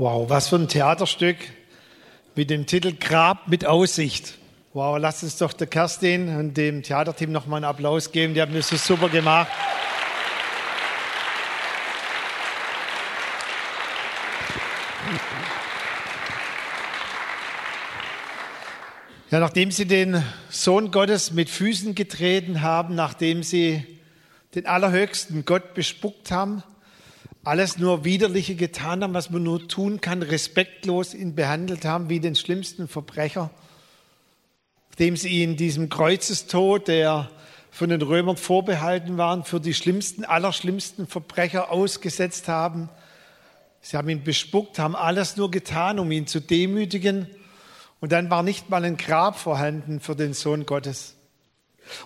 Wow, was für ein Theaterstück mit dem Titel Grab mit Aussicht. Wow, lasst uns doch der Kerstin und dem Theaterteam nochmal einen Applaus geben. Die haben das so super gemacht. Ja, nachdem sie den Sohn Gottes mit Füßen getreten haben, nachdem sie den allerhöchsten Gott bespuckt haben, alles nur Widerliche getan haben, was man nur tun kann, respektlos ihn behandelt haben wie den schlimmsten Verbrecher, dem sie ihn diesem Kreuzestod, der von den Römern vorbehalten war, für die schlimmsten, allerschlimmsten Verbrecher ausgesetzt haben. Sie haben ihn bespuckt, haben alles nur getan, um ihn zu demütigen. Und dann war nicht mal ein Grab vorhanden für den Sohn Gottes.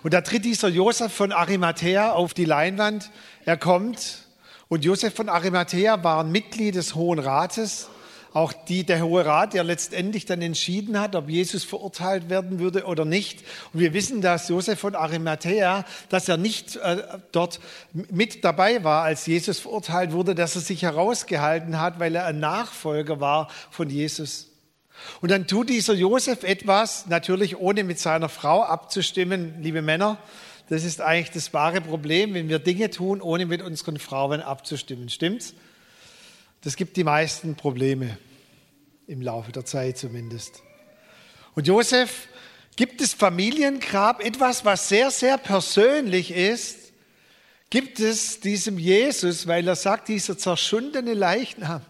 Und da tritt dieser Josef von Arimathea auf die Leinwand. Er kommt und Josef von Arimathea war ein Mitglied des Hohen Rates, auch die, der Hohe Rat, der letztendlich dann entschieden hat, ob Jesus verurteilt werden würde oder nicht. Und wir wissen, dass Josef von Arimathea, dass er nicht äh, dort mit dabei war, als Jesus verurteilt wurde, dass er sich herausgehalten hat, weil er ein Nachfolger war von Jesus. Und dann tut dieser Josef etwas, natürlich ohne mit seiner Frau abzustimmen, liebe Männer, das ist eigentlich das wahre Problem, wenn wir Dinge tun, ohne mit unseren Frauen abzustimmen. Stimmt's? Das gibt die meisten Probleme im Laufe der Zeit zumindest. Und Josef gibt es Familiengrab etwas, was sehr, sehr persönlich ist, gibt es diesem Jesus, weil er sagt, dieser zerschundene Leichnam,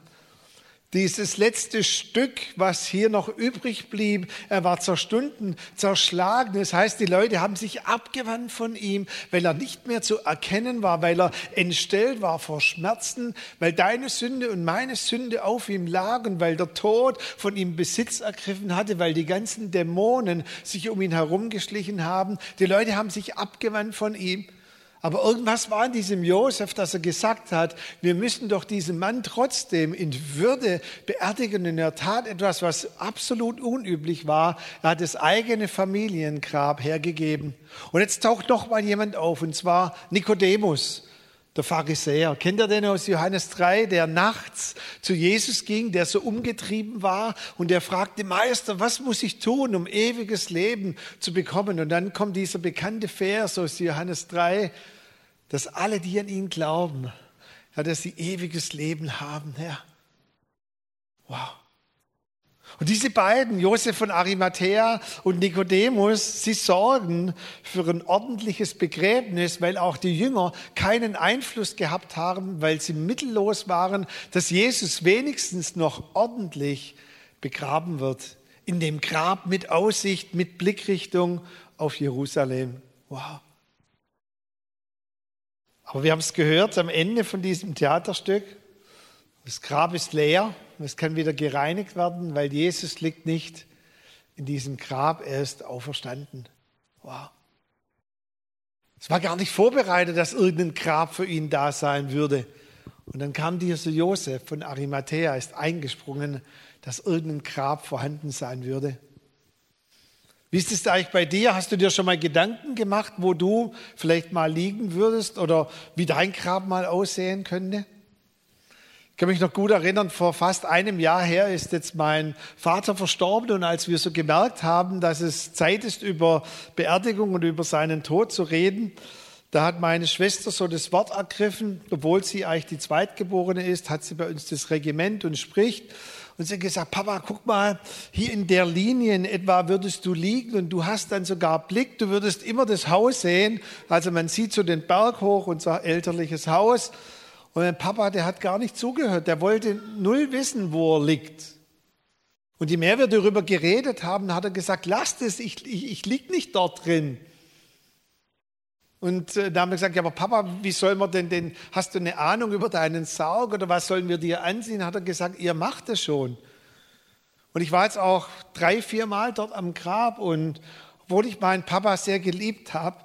dieses letzte Stück, was hier noch übrig blieb, er war zerstunden, zerschlagen. Das heißt, die Leute haben sich abgewandt von ihm, weil er nicht mehr zu erkennen war, weil er entstellt war vor Schmerzen, weil deine Sünde und meine Sünde auf ihm lagen, weil der Tod von ihm Besitz ergriffen hatte, weil die ganzen Dämonen sich um ihn herumgeschlichen haben. Die Leute haben sich abgewandt von ihm. Aber irgendwas war in diesem Josef, dass er gesagt hat, wir müssen doch diesen Mann trotzdem in Würde beerdigen. Und er tat etwas, was absolut unüblich war. Er hat das eigene Familiengrab hergegeben. Und jetzt taucht noch mal jemand auf, und zwar Nikodemus, der Pharisäer. Kennt ihr den aus Johannes 3, der nachts zu Jesus ging, der so umgetrieben war und der fragte, Meister, was muss ich tun, um ewiges Leben zu bekommen? Und dann kommt dieser bekannte Vers aus Johannes 3, dass alle, die an ihn glauben, ja, dass sie ewiges Leben haben, Herr. Wow. Und diese beiden, Josef von Arimathea und Nikodemus, sie sorgen für ein ordentliches Begräbnis, weil auch die Jünger keinen Einfluss gehabt haben, weil sie mittellos waren, dass Jesus wenigstens noch ordentlich begraben wird. In dem Grab mit Aussicht, mit Blickrichtung auf Jerusalem. Wow. Aber wir haben es gehört am Ende von diesem Theaterstück. Das Grab ist leer. Es kann wieder gereinigt werden, weil Jesus liegt nicht in diesem Grab. Er ist auferstanden. Wow. Es war gar nicht vorbereitet, dass irgendein Grab für ihn da sein würde. Und dann kam dieser Josef von Arimathea, ist eingesprungen, dass irgendein Grab vorhanden sein würde. Wie ist es eigentlich bei dir? Hast du dir schon mal Gedanken gemacht, wo du vielleicht mal liegen würdest oder wie dein Grab mal aussehen könnte? Ich kann mich noch gut erinnern, vor fast einem Jahr her ist jetzt mein Vater verstorben und als wir so gemerkt haben, dass es Zeit ist, über Beerdigung und über seinen Tod zu reden, da hat meine Schwester so das Wort ergriffen, obwohl sie eigentlich die Zweitgeborene ist, hat sie bei uns das Regiment und spricht. Und sie hat gesagt, Papa, guck mal, hier in der Linie in etwa würdest du liegen und du hast dann sogar Blick, du würdest immer das Haus sehen. Also man sieht so den Berg hoch, unser elterliches Haus. Und mein Papa, der hat gar nicht zugehört, der wollte null wissen, wo er liegt. Und je mehr wir darüber geredet haben, hat er gesagt, lasst es, ich, ich, ich lieg nicht dort drin. Und äh, da haben wir gesagt, ja, aber Papa, wie soll man denn, denn, hast du eine Ahnung über deinen Sarg oder was sollen wir dir ansehen? Hat er gesagt, ihr macht es schon. Und ich war jetzt auch drei, vier Mal dort am Grab und obwohl ich meinen Papa sehr geliebt habe,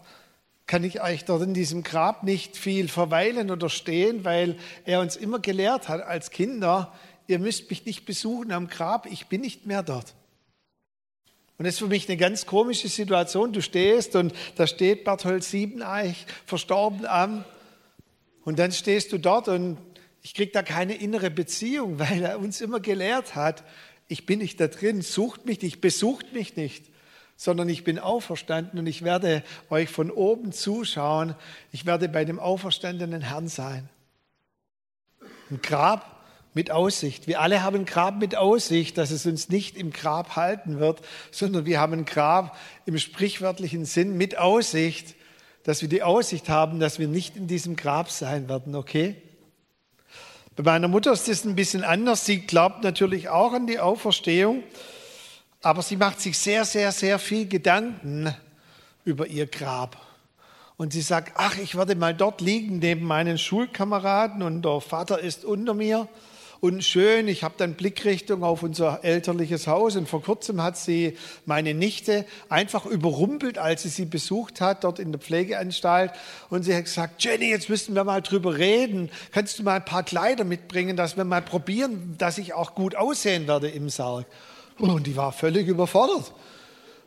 kann ich eigentlich dort in diesem Grab nicht viel verweilen oder stehen, weil er uns immer gelehrt hat als Kinder, ihr müsst mich nicht besuchen am Grab, ich bin nicht mehr dort. Und das ist für mich eine ganz komische Situation. Du stehst und da steht Berthold Siebeneich verstorben am. Und dann stehst du dort und ich kriege da keine innere Beziehung, weil er uns immer gelehrt hat, ich bin nicht da drin, sucht mich nicht, besucht mich nicht, sondern ich bin auferstanden und ich werde euch von oben zuschauen. Ich werde bei dem auferstandenen Herrn sein. Ein Grab mit Aussicht. Wir alle haben ein Grab mit Aussicht, dass es uns nicht im Grab halten wird, sondern wir haben ein Grab im sprichwörtlichen Sinn mit Aussicht, dass wir die Aussicht haben, dass wir nicht in diesem Grab sein werden, okay? Bei meiner Mutter ist das ein bisschen anders. Sie glaubt natürlich auch an die Auferstehung, aber sie macht sich sehr, sehr, sehr viel Gedanken über ihr Grab. Und sie sagt, ach, ich werde mal dort liegen neben meinen Schulkameraden und der Vater ist unter mir und schön. Ich habe dann Blickrichtung auf unser elterliches Haus und vor kurzem hat sie meine Nichte einfach überrumpelt, als sie sie besucht hat, dort in der Pflegeanstalt. Und sie hat gesagt, Jenny, jetzt müssen wir mal drüber reden. Kannst du mal ein paar Kleider mitbringen, dass wir mal probieren, dass ich auch gut aussehen werde im Sarg. Und die war völlig überfordert.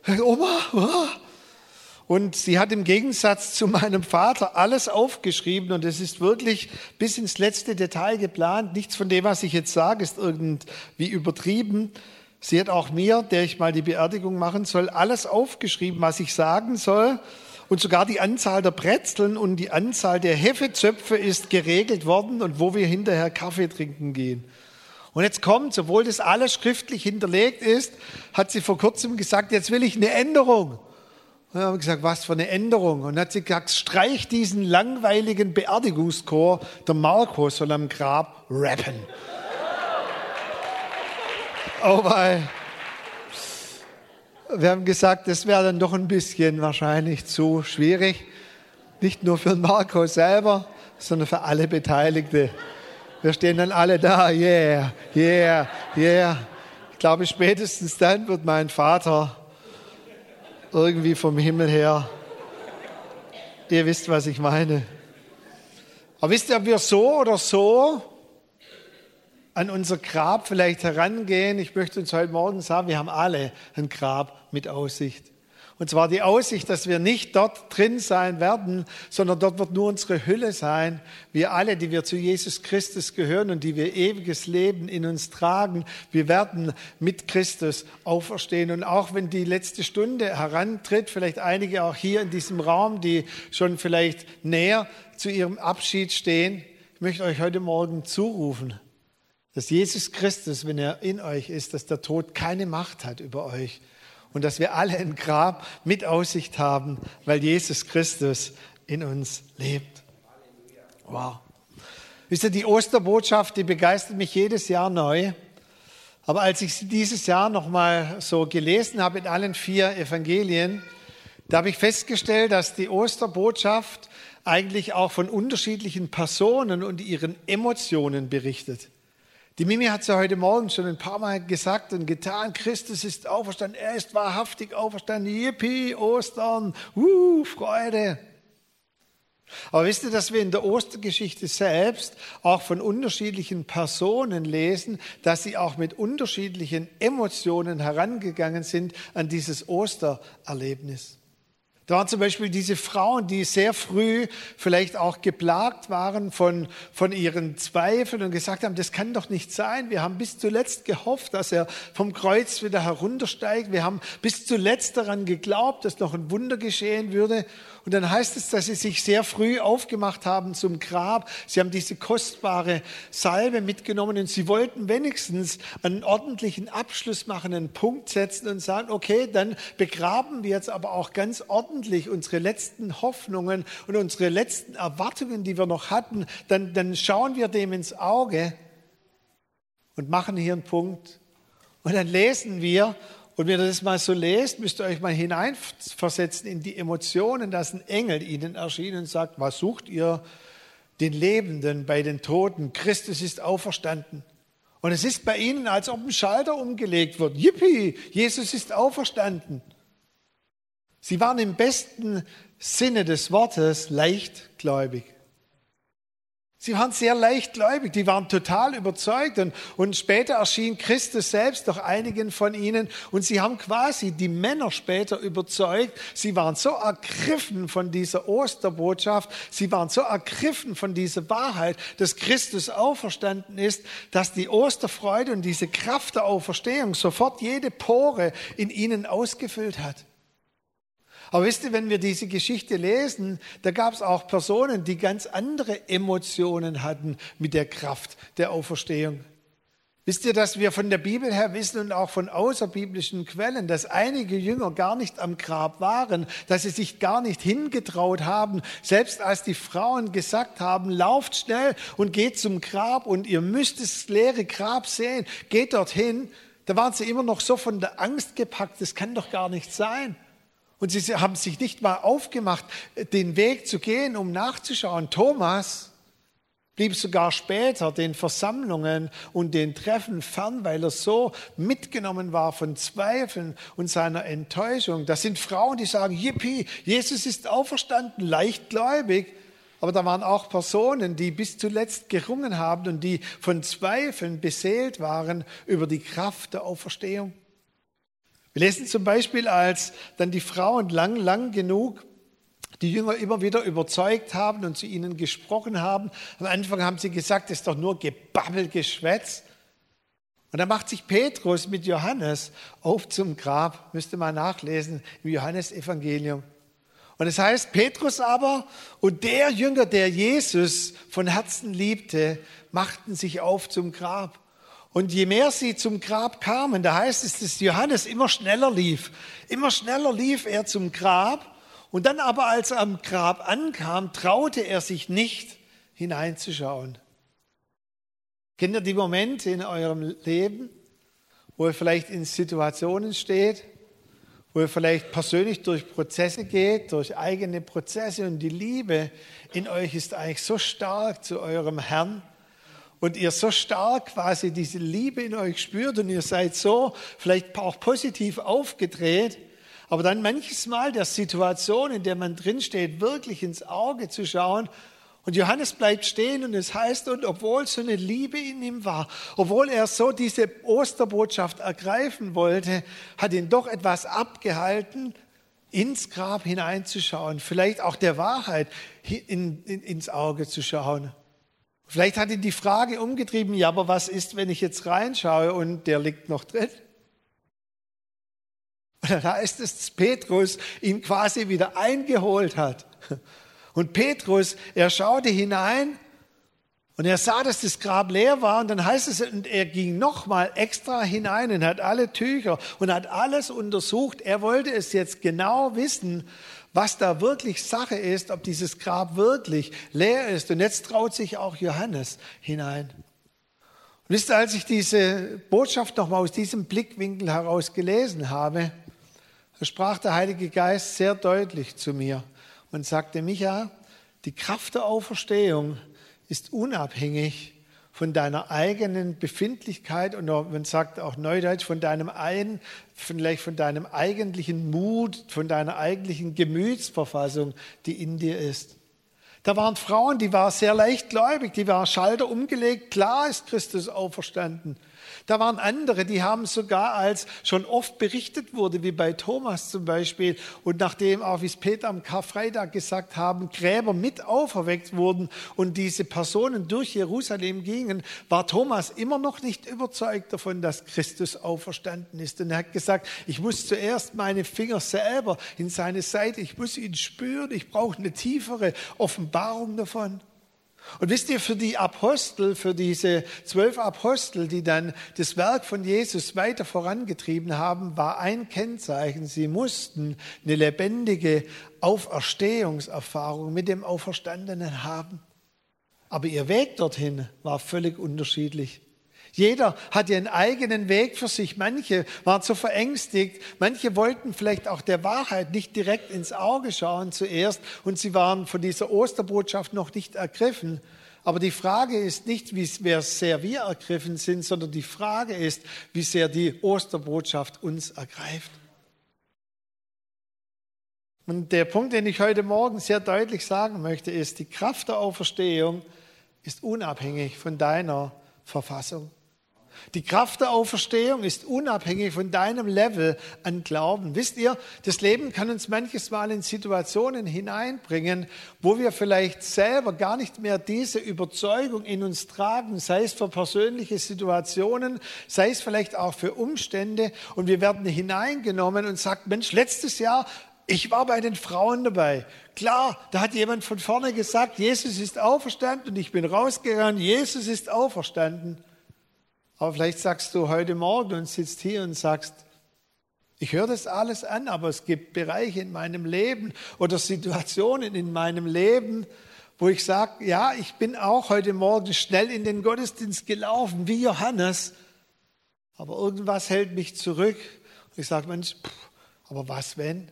Oma, Oma. Und sie hat im Gegensatz zu meinem Vater alles aufgeschrieben und es ist wirklich bis ins letzte Detail geplant. Nichts von dem, was ich jetzt sage, ist irgendwie übertrieben. Sie hat auch mir, der ich mal die Beerdigung machen soll, alles aufgeschrieben, was ich sagen soll. Und sogar die Anzahl der Brezeln und die Anzahl der Hefezöpfe ist geregelt worden und wo wir hinterher Kaffee trinken gehen. Und jetzt kommt, obwohl das alles schriftlich hinterlegt ist, hat sie vor kurzem gesagt, jetzt will ich eine Änderung. Und dann haben wir gesagt, was für eine Änderung. Und dann hat sie gesagt, streich diesen langweiligen Beerdigungschor, der Marco soll am Grab rappen. oh, weil wir haben gesagt, das wäre dann doch ein bisschen wahrscheinlich zu schwierig. Nicht nur für Marco selber, sondern für alle Beteiligte. Wir stehen dann alle da, yeah, yeah, yeah. Ich glaube, spätestens dann wird mein Vater irgendwie vom Himmel her. Ihr wisst, was ich meine. Aber wisst ihr, ob wir so oder so an unser Grab vielleicht herangehen? Ich möchte uns heute Morgen sagen, wir haben alle ein Grab mit Aussicht. Und zwar die Aussicht, dass wir nicht dort drin sein werden, sondern dort wird nur unsere Hülle sein. Wir alle, die wir zu Jesus Christus gehören und die wir ewiges Leben in uns tragen, wir werden mit Christus auferstehen. Und auch wenn die letzte Stunde herantritt, vielleicht einige auch hier in diesem Raum, die schon vielleicht näher zu ihrem Abschied stehen, ich möchte euch heute Morgen zurufen, dass Jesus Christus, wenn er in euch ist, dass der Tod keine Macht hat über euch und dass wir alle ein Grab mit Aussicht haben, weil Jesus Christus in uns lebt. Wow. Wisst ihr, die Osterbotschaft, die begeistert mich jedes Jahr neu. Aber als ich sie dieses Jahr nochmal so gelesen habe in allen vier Evangelien, da habe ich festgestellt, dass die Osterbotschaft eigentlich auch von unterschiedlichen Personen und ihren Emotionen berichtet. Die Mimi hat es ja heute Morgen schon ein paar Mal gesagt und getan. Christus ist auferstanden. Er ist wahrhaftig auferstanden. Yippie, Ostern. Uh, Freude. Aber wisst ihr, dass wir in der Ostergeschichte selbst auch von unterschiedlichen Personen lesen, dass sie auch mit unterschiedlichen Emotionen herangegangen sind an dieses Ostererlebnis? Da waren zum Beispiel diese Frauen, die sehr früh vielleicht auch geplagt waren von, von ihren Zweifeln und gesagt haben, das kann doch nicht sein. Wir haben bis zuletzt gehofft, dass er vom Kreuz wieder heruntersteigt. Wir haben bis zuletzt daran geglaubt, dass noch ein Wunder geschehen würde. Und dann heißt es, dass sie sich sehr früh aufgemacht haben zum Grab. Sie haben diese kostbare Salbe mitgenommen und sie wollten wenigstens einen ordentlichen Abschluss machen, einen Punkt setzen und sagen, okay, dann begraben wir jetzt aber auch ganz ordentlich unsere letzten Hoffnungen und unsere letzten Erwartungen, die wir noch hatten. Dann, dann schauen wir dem ins Auge und machen hier einen Punkt. Und dann lesen wir, und wenn ihr das mal so lest, müsst ihr euch mal hineinversetzen in die Emotionen, dass ein Engel ihnen erschien und sagt, was sucht ihr den Lebenden bei den Toten? Christus ist auferstanden. Und es ist bei ihnen, als ob ein Schalter umgelegt wird. Yippie, Jesus ist auferstanden. Sie waren im besten Sinne des Wortes leichtgläubig. Sie waren sehr leichtgläubig, die waren total überzeugt und, und später erschien Christus selbst doch einigen von ihnen und sie haben quasi die Männer später überzeugt. Sie waren so ergriffen von dieser Osterbotschaft, sie waren so ergriffen von dieser Wahrheit, dass Christus auferstanden ist, dass die Osterfreude und diese Kraft der Auferstehung sofort jede Pore in ihnen ausgefüllt hat. Aber wisst ihr, wenn wir diese Geschichte lesen, da gab es auch Personen, die ganz andere Emotionen hatten mit der Kraft der Auferstehung. Wisst ihr, dass wir von der Bibel her wissen und auch von außerbiblischen Quellen, dass einige Jünger gar nicht am Grab waren, dass sie sich gar nicht hingetraut haben, selbst als die Frauen gesagt haben, lauft schnell und geht zum Grab und ihr müsst das leere Grab sehen, geht dorthin. Da waren sie immer noch so von der Angst gepackt, das kann doch gar nicht sein. Und sie haben sich nicht mal aufgemacht, den Weg zu gehen, um nachzuschauen. Thomas blieb sogar später den Versammlungen und den Treffen fern, weil er so mitgenommen war von Zweifeln und seiner Enttäuschung. Das sind Frauen, die sagen, Yippie, Jesus ist auferstanden, leichtgläubig. Aber da waren auch Personen, die bis zuletzt gerungen haben und die von Zweifeln beseelt waren über die Kraft der Auferstehung. Wir lesen zum Beispiel, als dann die Frauen lang, lang genug die Jünger immer wieder überzeugt haben und zu ihnen gesprochen haben. Am Anfang haben sie gesagt, es ist doch nur Gebabbel, Geschwätz. Und dann macht sich Petrus mit Johannes auf zum Grab, müsste man nachlesen im Johannesevangelium. Und es heißt, Petrus aber und der Jünger, der Jesus von Herzen liebte, machten sich auf zum Grab. Und je mehr sie zum Grab kamen, da heißt es, dass Johannes immer schneller lief. Immer schneller lief er zum Grab. Und dann aber, als er am Grab ankam, traute er sich nicht hineinzuschauen. Kennt ihr die Momente in eurem Leben, wo ihr vielleicht in Situationen steht, wo ihr vielleicht persönlich durch Prozesse geht, durch eigene Prozesse und die Liebe in euch ist eigentlich so stark zu eurem Herrn, und ihr so stark quasi diese Liebe in euch spürt und ihr seid so vielleicht auch positiv aufgedreht, aber dann manches Mal der Situation, in der man drinsteht, wirklich ins Auge zu schauen. Und Johannes bleibt stehen und es heißt, und obwohl so eine Liebe in ihm war, obwohl er so diese Osterbotschaft ergreifen wollte, hat ihn doch etwas abgehalten, ins Grab hineinzuschauen, vielleicht auch der Wahrheit in, in, ins Auge zu schauen. Vielleicht hat ihn die Frage umgetrieben, ja, aber was ist, wenn ich jetzt reinschaue und der liegt noch drin? Und dann heißt es, dass Petrus ihn quasi wieder eingeholt hat. Und Petrus, er schaute hinein und er sah, dass das Grab leer war und dann heißt es, und er ging nochmal extra hinein und hat alle Tücher und hat alles untersucht. Er wollte es jetzt genau wissen, was da wirklich Sache ist, ob dieses Grab wirklich leer ist. Und jetzt traut sich auch Johannes hinein. Und wisst ihr, als ich diese Botschaft nochmal aus diesem Blickwinkel heraus gelesen habe, sprach der Heilige Geist sehr deutlich zu mir und sagte, Micha, die Kraft der Auferstehung ist unabhängig von deiner eigenen Befindlichkeit und man sagt auch Neudeutsch von deinem ein, vielleicht von deinem eigentlichen Mut, von deiner eigentlichen Gemütsverfassung, die in dir ist. Da waren Frauen, die waren sehr leichtgläubig, die waren Schalter umgelegt, klar ist Christus auferstanden. Da waren andere, die haben sogar, als schon oft berichtet wurde, wie bei Thomas zum Beispiel, und nachdem auch, wie es Peter am Karfreitag gesagt haben, Gräber mit auferweckt wurden und diese Personen durch Jerusalem gingen, war Thomas immer noch nicht überzeugt davon, dass Christus auferstanden ist. Und er hat gesagt, ich muss zuerst meine Finger selber in seine Seite, ich muss ihn spüren, ich brauche eine tiefere Offenbarung davon. Und wisst ihr, für die Apostel, für diese zwölf Apostel, die dann das Werk von Jesus weiter vorangetrieben haben, war ein Kennzeichen, sie mussten eine lebendige Auferstehungserfahrung mit dem Auferstandenen haben. Aber ihr Weg dorthin war völlig unterschiedlich. Jeder hatte einen eigenen Weg für sich. Manche waren so verängstigt, manche wollten vielleicht auch der Wahrheit nicht direkt ins Auge schauen zuerst und sie waren von dieser Osterbotschaft noch nicht ergriffen. Aber die Frage ist nicht, wie sehr wir ergriffen sind, sondern die Frage ist, wie sehr die Osterbotschaft uns ergreift. Und der Punkt, den ich heute Morgen sehr deutlich sagen möchte, ist, die Kraft der Auferstehung ist unabhängig von deiner Verfassung. Die Kraft der Auferstehung ist unabhängig von deinem Level an Glauben. Wisst ihr, das Leben kann uns manches Mal in Situationen hineinbringen, wo wir vielleicht selber gar nicht mehr diese Überzeugung in uns tragen, sei es für persönliche Situationen, sei es vielleicht auch für Umstände. Und wir werden hineingenommen und sagt, Mensch, letztes Jahr ich war bei den Frauen dabei. Klar, da hat jemand von vorne gesagt, Jesus ist auferstanden und ich bin rausgegangen, Jesus ist auferstanden. Aber vielleicht sagst du heute Morgen und sitzt hier und sagst, ich höre das alles an, aber es gibt Bereiche in meinem Leben oder Situationen in meinem Leben, wo ich sage, ja, ich bin auch heute Morgen schnell in den Gottesdienst gelaufen, wie Johannes, aber irgendwas hält mich zurück. Und ich sage, Mensch, pff, aber was wenn?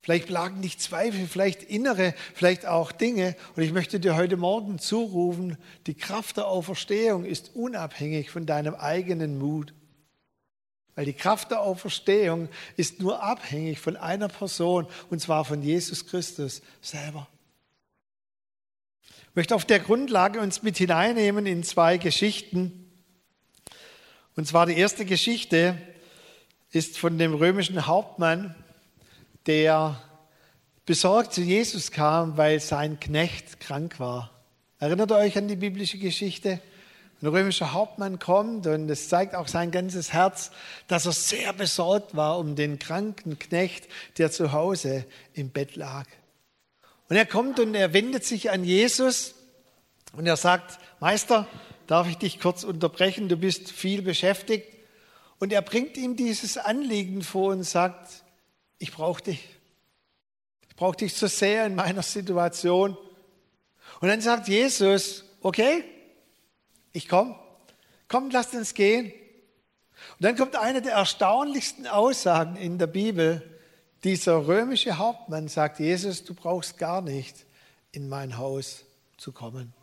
Vielleicht lagen nicht Zweifel, vielleicht innere, vielleicht auch Dinge. Und ich möchte dir heute Morgen zurufen, die Kraft der Auferstehung ist unabhängig von deinem eigenen Mut. Weil die Kraft der Auferstehung ist nur abhängig von einer Person, und zwar von Jesus Christus selber. Ich möchte auf der Grundlage uns mit hineinnehmen in zwei Geschichten. Und zwar die erste Geschichte ist von dem römischen Hauptmann, der besorgt zu Jesus kam, weil sein Knecht krank war. Erinnert ihr euch an die biblische Geschichte? Ein römischer Hauptmann kommt und es zeigt auch sein ganzes Herz, dass er sehr besorgt war um den kranken Knecht, der zu Hause im Bett lag. Und er kommt und er wendet sich an Jesus und er sagt, Meister, darf ich dich kurz unterbrechen? Du bist viel beschäftigt. Und er bringt ihm dieses Anliegen vor und sagt, ich brauche dich. Ich brauche dich so sehr in meiner Situation. Und dann sagt Jesus, okay, ich komme. Komm, lasst uns gehen. Und dann kommt eine der erstaunlichsten Aussagen in der Bibel. Dieser römische Hauptmann sagt, Jesus, du brauchst gar nicht in mein Haus zu kommen.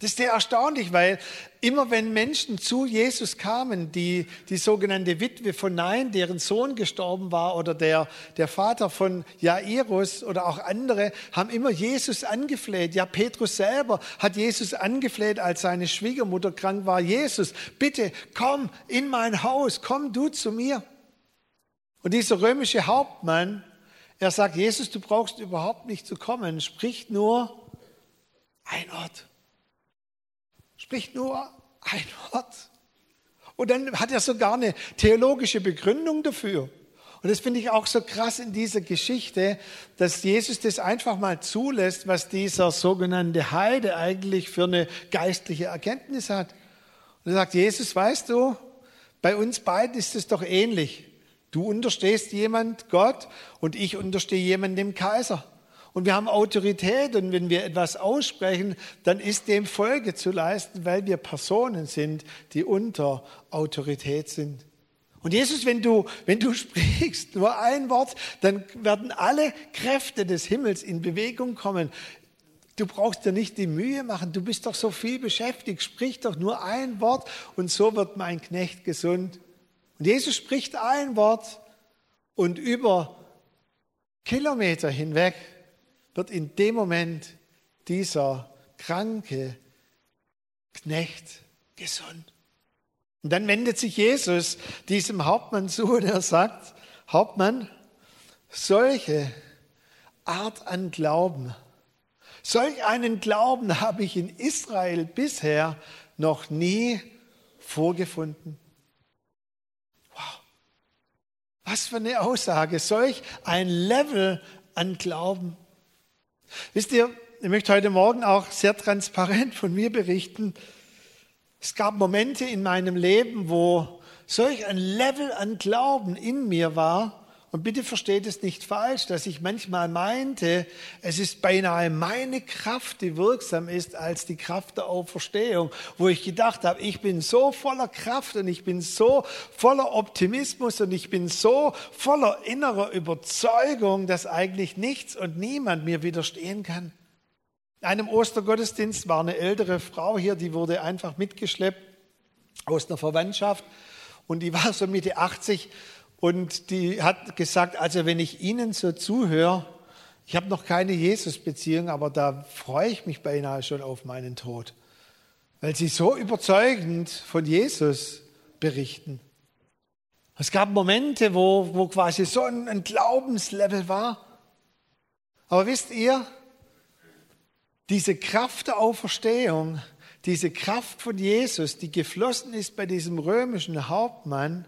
Das ist sehr erstaunlich, weil immer wenn Menschen zu Jesus kamen, die, die sogenannte Witwe von Nein, deren Sohn gestorben war, oder der, der Vater von Jairus oder auch andere, haben immer Jesus angefleht. Ja, Petrus selber hat Jesus angefleht, als seine Schwiegermutter krank war. Jesus, bitte komm in mein Haus, komm du zu mir. Und dieser römische Hauptmann, er sagt, Jesus, du brauchst überhaupt nicht zu kommen, sprich nur ein Ort spricht nur ein Wort. Und dann hat er sogar eine theologische Begründung dafür. Und das finde ich auch so krass in dieser Geschichte, dass Jesus das einfach mal zulässt, was dieser sogenannte Heide eigentlich für eine geistliche Erkenntnis hat. Und er sagt, Jesus, weißt du, bei uns beiden ist es doch ähnlich. Du unterstehst jemand Gott und ich unterstehe jemand dem Kaiser. Und wir haben Autorität und wenn wir etwas aussprechen, dann ist dem Folge zu leisten, weil wir Personen sind, die unter Autorität sind. Und Jesus, wenn du, wenn du sprichst, nur ein Wort, dann werden alle Kräfte des Himmels in Bewegung kommen. Du brauchst dir nicht die Mühe machen, du bist doch so viel beschäftigt, sprich doch nur ein Wort und so wird mein Knecht gesund. Und Jesus spricht ein Wort und über Kilometer hinweg wird in dem Moment dieser kranke Knecht gesund. Und dann wendet sich Jesus diesem Hauptmann zu und er sagt, Hauptmann, solche Art an Glauben, solch einen Glauben habe ich in Israel bisher noch nie vorgefunden. Wow, was für eine Aussage, solch ein Level an Glauben. Wisst ihr, ich möchte heute Morgen auch sehr transparent von mir berichten. Es gab Momente in meinem Leben, wo solch ein Level an Glauben in mir war, und bitte versteht es nicht falsch, dass ich manchmal meinte, es ist beinahe meine Kraft, die wirksam ist, als die Kraft der Auferstehung, wo ich gedacht habe, ich bin so voller Kraft und ich bin so voller Optimismus und ich bin so voller innerer Überzeugung, dass eigentlich nichts und niemand mir widerstehen kann. In einem Ostergottesdienst war eine ältere Frau hier, die wurde einfach mitgeschleppt aus einer Verwandtschaft und die war so Mitte 80 und die hat gesagt, also wenn ich Ihnen so zuhöre, Ich habe noch keine Jesus-Beziehung, aber da freue ich mich beinahe schon auf meinen Tod, weil sie so überzeugend von Jesus berichten. Es gab Momente, wo, wo quasi so ein, ein Glaubenslevel war. Aber wisst ihr, diese Kraft der Auferstehung, diese Kraft von Jesus, die geflossen ist bei diesem römischen Hauptmann,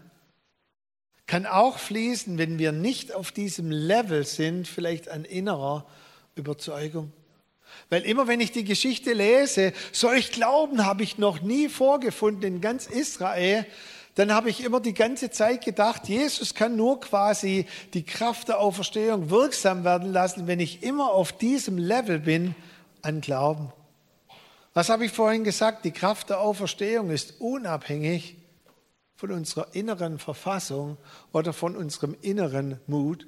kann auch fließen, wenn wir nicht auf diesem Level sind, vielleicht an innerer Überzeugung. Weil immer wenn ich die Geschichte lese, solch Glauben habe ich noch nie vorgefunden in ganz Israel, dann habe ich immer die ganze Zeit gedacht, Jesus kann nur quasi die Kraft der Auferstehung wirksam werden lassen, wenn ich immer auf diesem Level bin, an Glauben. Was habe ich vorhin gesagt? Die Kraft der Auferstehung ist unabhängig von unserer inneren Verfassung oder von unserem inneren Mut.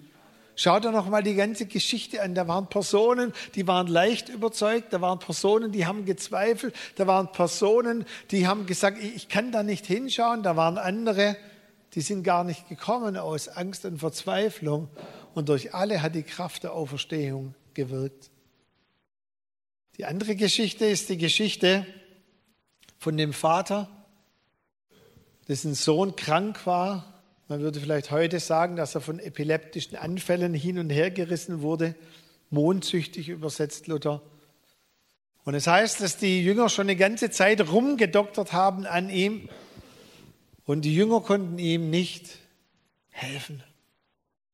Schaut doch noch mal die ganze Geschichte an. Da waren Personen, die waren leicht überzeugt. Da waren Personen, die haben gezweifelt. Da waren Personen, die haben gesagt, ich kann da nicht hinschauen. Da waren andere, die sind gar nicht gekommen aus Angst und Verzweiflung. Und durch alle hat die Kraft der Auferstehung gewirkt. Die andere Geschichte ist die Geschichte von dem Vater, dessen Sohn krank war. Man würde vielleicht heute sagen, dass er von epileptischen Anfällen hin und her gerissen wurde, mondsüchtig übersetzt Luther. Und es heißt, dass die Jünger schon eine ganze Zeit rumgedoktert haben an ihm und die Jünger konnten ihm nicht helfen.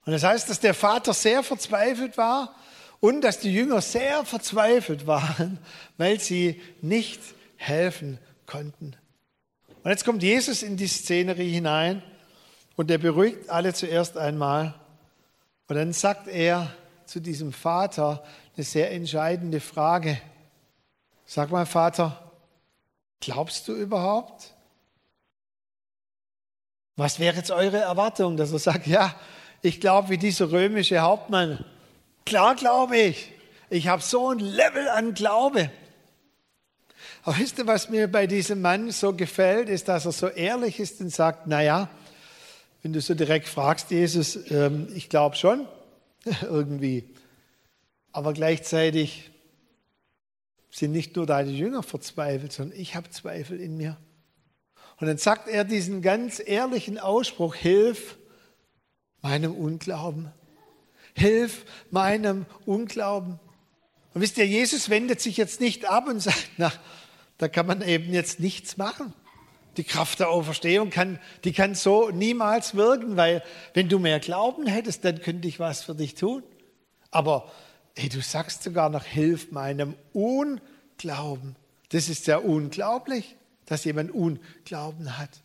Und es das heißt, dass der Vater sehr verzweifelt war und dass die Jünger sehr verzweifelt waren, weil sie nicht helfen konnten. Und jetzt kommt Jesus in die Szenerie hinein und er beruhigt alle zuerst einmal. Und dann sagt er zu diesem Vater eine sehr entscheidende Frage. Sag mal, Vater, glaubst du überhaupt? Was wäre jetzt eure Erwartung, dass er sagt, ja, ich glaube wie dieser römische Hauptmann, Klar glaube ich. Ich habe so ein Level an Glaube. Aber wisst ihr, was mir bei diesem Mann so gefällt, ist, dass er so ehrlich ist und sagt, na ja, wenn du so direkt fragst, Jesus, ähm, ich glaube schon, irgendwie. Aber gleichzeitig sind nicht nur deine Jünger verzweifelt, sondern ich habe Zweifel in mir. Und dann sagt er diesen ganz ehrlichen Ausspruch, hilf meinem Unglauben. Hilf meinem Unglauben. Und wisst ihr, Jesus wendet sich jetzt nicht ab und sagt, na, da kann man eben jetzt nichts machen. Die Kraft der Auferstehung kann, die kann so niemals wirken, weil wenn du mehr Glauben hättest, dann könnte ich was für dich tun. Aber hey, du sagst sogar noch, hilf meinem Unglauben. Das ist ja unglaublich, dass jemand Unglauben hat.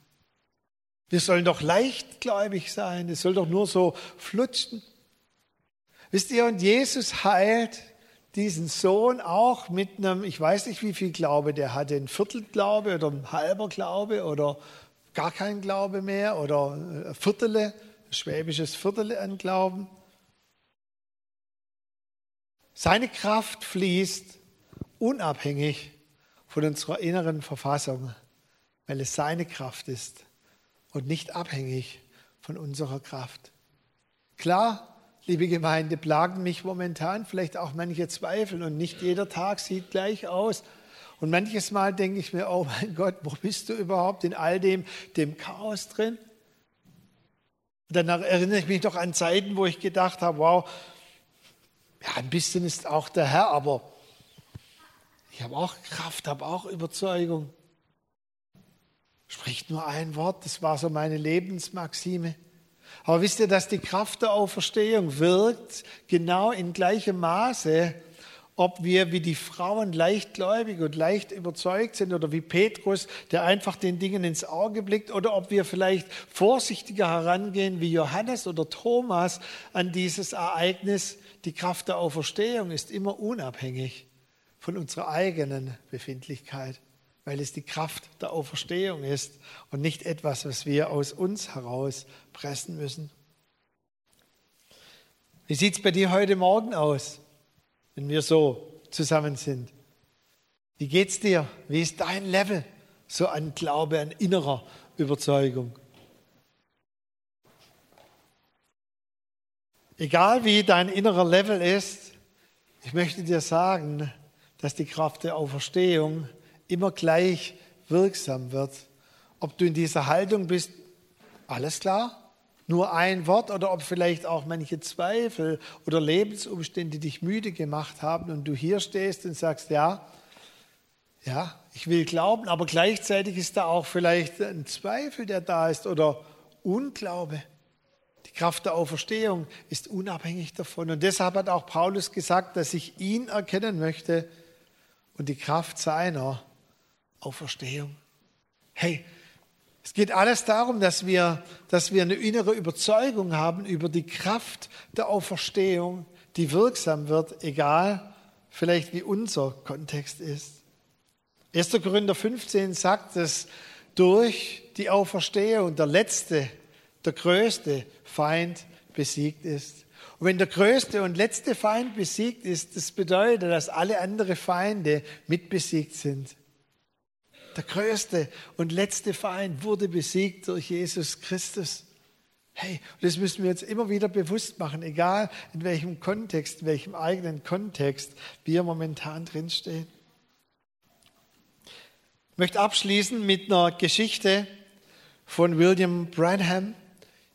Wir sollen doch leichtgläubig sein. Es soll doch nur so flutschen. Wisst ihr, und Jesus heilt diesen Sohn auch mit einem, ich weiß nicht, wie viel Glaube der hatte, ein Viertelglaube oder ein halber Glaube oder gar kein Glaube mehr oder ein Viertele, ein schwäbisches Viertele an Glauben. Seine Kraft fließt unabhängig von unserer inneren Verfassung, weil es seine Kraft ist und nicht abhängig von unserer Kraft. Klar, liebe Gemeinde, plagen mich momentan vielleicht auch manche Zweifel und nicht jeder Tag sieht gleich aus. Und manches Mal denke ich mir, oh mein Gott, wo bist du überhaupt in all dem, dem Chaos drin? Und dann erinnere ich mich doch an Zeiten, wo ich gedacht habe, wow, ja, ein bisschen ist auch der Herr, aber ich habe auch Kraft, habe auch Überzeugung. Spricht nur ein Wort, das war so meine Lebensmaxime. Aber wisst ihr, dass die Kraft der Auferstehung wirkt genau in gleichem Maße, ob wir wie die Frauen leichtgläubig und leicht überzeugt sind oder wie Petrus, der einfach den Dingen ins Auge blickt, oder ob wir vielleicht vorsichtiger herangehen wie Johannes oder Thomas an dieses Ereignis. Die Kraft der Auferstehung ist immer unabhängig von unserer eigenen Befindlichkeit weil es die Kraft der Auferstehung ist und nicht etwas, was wir aus uns heraus pressen müssen. Wie sieht es bei dir heute Morgen aus, wenn wir so zusammen sind? Wie geht's dir? Wie ist dein Level so an Glaube, an innerer Überzeugung? Egal wie dein innerer Level ist, Ich möchte dir sagen, dass die Kraft der Auferstehung immer gleich wirksam wird. Ob du in dieser Haltung bist, alles klar, nur ein Wort oder ob vielleicht auch manche Zweifel oder Lebensumstände dich müde gemacht haben und du hier stehst und sagst, ja, ja, ich will glauben, aber gleichzeitig ist da auch vielleicht ein Zweifel, der da ist oder Unglaube. Die Kraft der Auferstehung ist unabhängig davon. Und deshalb hat auch Paulus gesagt, dass ich ihn erkennen möchte und die Kraft seiner Auferstehung. Hey, es geht alles darum, dass wir, dass wir eine innere Überzeugung haben über die Kraft der Auferstehung, die wirksam wird, egal vielleicht wie unser Kontext ist. 1. Korinther 15 sagt, dass durch die Auferstehung der letzte, der größte Feind besiegt ist. Und wenn der größte und letzte Feind besiegt ist, das bedeutet, dass alle anderen Feinde mitbesiegt sind. Der größte und letzte Feind wurde besiegt durch Jesus Christus. Hey, das müssen wir jetzt immer wieder bewusst machen, egal in welchem Kontext, in welchem eigenen Kontext wir momentan drinstehen. Ich möchte abschließen mit einer Geschichte von William Branham.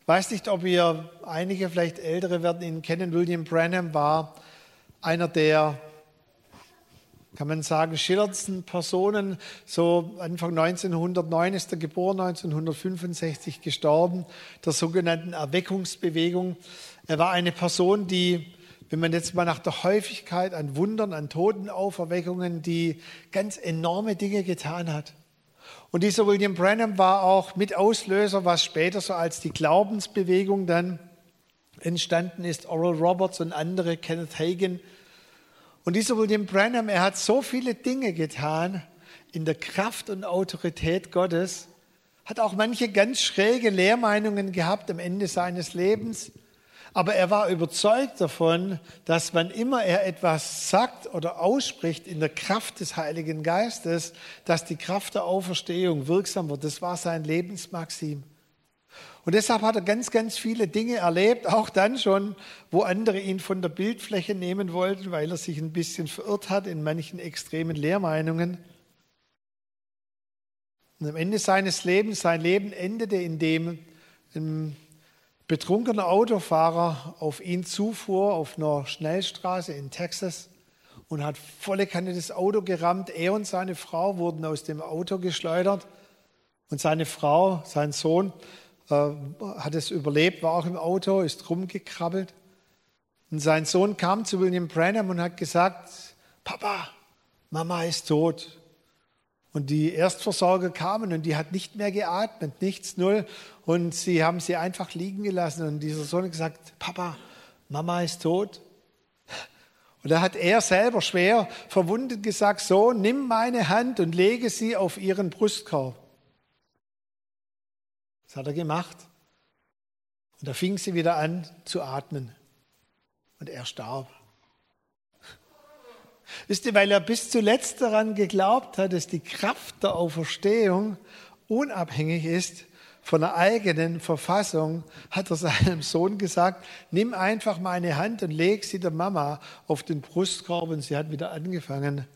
Ich weiß nicht, ob ihr einige, vielleicht ältere werden ihn kennen. William Branham war einer der kann man sagen, schillerndsten Personen. So Anfang 1909 ist er geboren, 1965 gestorben, der sogenannten Erweckungsbewegung. Er war eine Person, die, wenn man jetzt mal nach der Häufigkeit an Wundern, an Totenauferweckungen, die ganz enorme Dinge getan hat. Und dieser William Branham war auch Mitauslöser, was später so als die Glaubensbewegung dann entstanden ist. Oral Roberts und andere, Kenneth Hagen, und dieser William Branham, er hat so viele Dinge getan in der Kraft und Autorität Gottes, hat auch manche ganz schräge Lehrmeinungen gehabt am Ende seines Lebens. Aber er war überzeugt davon, dass wann immer er etwas sagt oder ausspricht in der Kraft des Heiligen Geistes, dass die Kraft der Auferstehung wirksam wird. Das war sein Lebensmaxim. Und deshalb hat er ganz, ganz viele Dinge erlebt, auch dann schon, wo andere ihn von der Bildfläche nehmen wollten, weil er sich ein bisschen verirrt hat in manchen extremen Lehrmeinungen. Und am Ende seines Lebens, sein Leben endete, indem ein betrunkener Autofahrer auf ihn zufuhr, auf einer Schnellstraße in Texas und hat volle Kanne das Auto gerammt. Er und seine Frau wurden aus dem Auto geschleudert und seine Frau, sein Sohn, hat es überlebt, war auch im Auto, ist rumgekrabbelt. Und sein Sohn kam zu William Branham und hat gesagt, Papa, Mama ist tot. Und die Erstversorger kamen und die hat nicht mehr geatmet, nichts, null. Und sie haben sie einfach liegen gelassen. Und dieser Sohn hat gesagt, Papa, Mama ist tot. Und da hat er selber schwer verwundet gesagt, so, nimm meine Hand und lege sie auf ihren Brustkorb. Das hat er gemacht. Und da fing sie wieder an zu atmen. Und er starb. Wisst ihr, weil er bis zuletzt daran geglaubt hat, dass die Kraft der Auferstehung unabhängig ist von der eigenen Verfassung, hat er seinem Sohn gesagt, nimm einfach meine Hand und leg sie der Mama auf den Brustkorb und sie hat wieder angefangen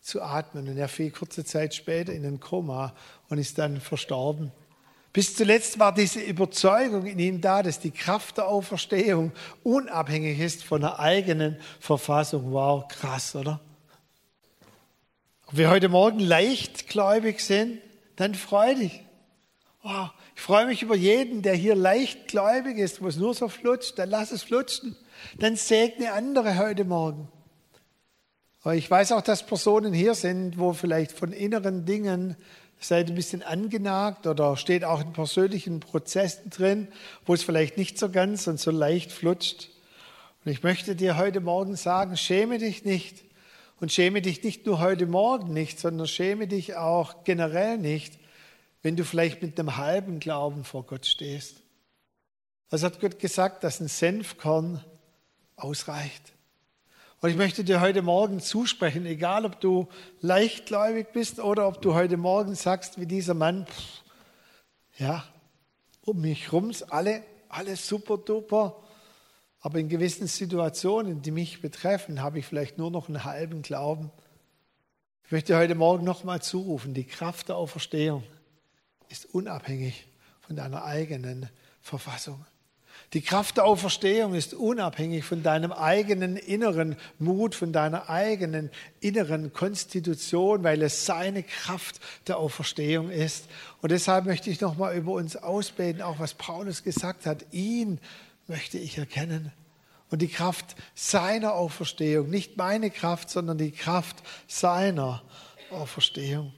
zu atmen. Und er fiel kurze Zeit später in ein Koma und ist dann verstorben. Bis zuletzt war diese Überzeugung in ihm da, dass die Kraft der Auferstehung unabhängig ist von der eigenen Verfassung. Wow, krass, oder? Ob wir heute Morgen leichtgläubig sind, dann freu dich. Wow, ich freue mich über jeden, der hier leichtgläubig ist, wo es nur so flutscht, dann lass es flutschen. Dann segne andere heute Morgen. Aber ich weiß auch, dass Personen hier sind, wo vielleicht von inneren Dingen seid ein bisschen angenagt oder steht auch in persönlichen Prozessen drin, wo es vielleicht nicht so ganz und so leicht flutscht. Und ich möchte dir heute Morgen sagen, schäme dich nicht. Und schäme dich nicht nur heute Morgen nicht, sondern schäme dich auch generell nicht, wenn du vielleicht mit einem halben Glauben vor Gott stehst. Was hat Gott gesagt, dass ein Senfkorn ausreicht? Und ich möchte dir heute Morgen zusprechen, egal ob du leichtgläubig bist oder ob du heute Morgen sagst, wie dieser Mann, pff, ja, um mich rum alle, alles super duper. Aber in gewissen Situationen, die mich betreffen, habe ich vielleicht nur noch einen halben Glauben. Ich möchte heute Morgen nochmal zurufen, die Kraft der Auferstehung ist unabhängig von deiner eigenen Verfassung. Die Kraft der Auferstehung ist unabhängig von deinem eigenen inneren Mut, von deiner eigenen inneren Konstitution, weil es seine Kraft der Auferstehung ist. Und deshalb möchte ich nochmal über uns ausbeten, auch was Paulus gesagt hat. Ihn möchte ich erkennen. Und die Kraft seiner Auferstehung, nicht meine Kraft, sondern die Kraft seiner Auferstehung.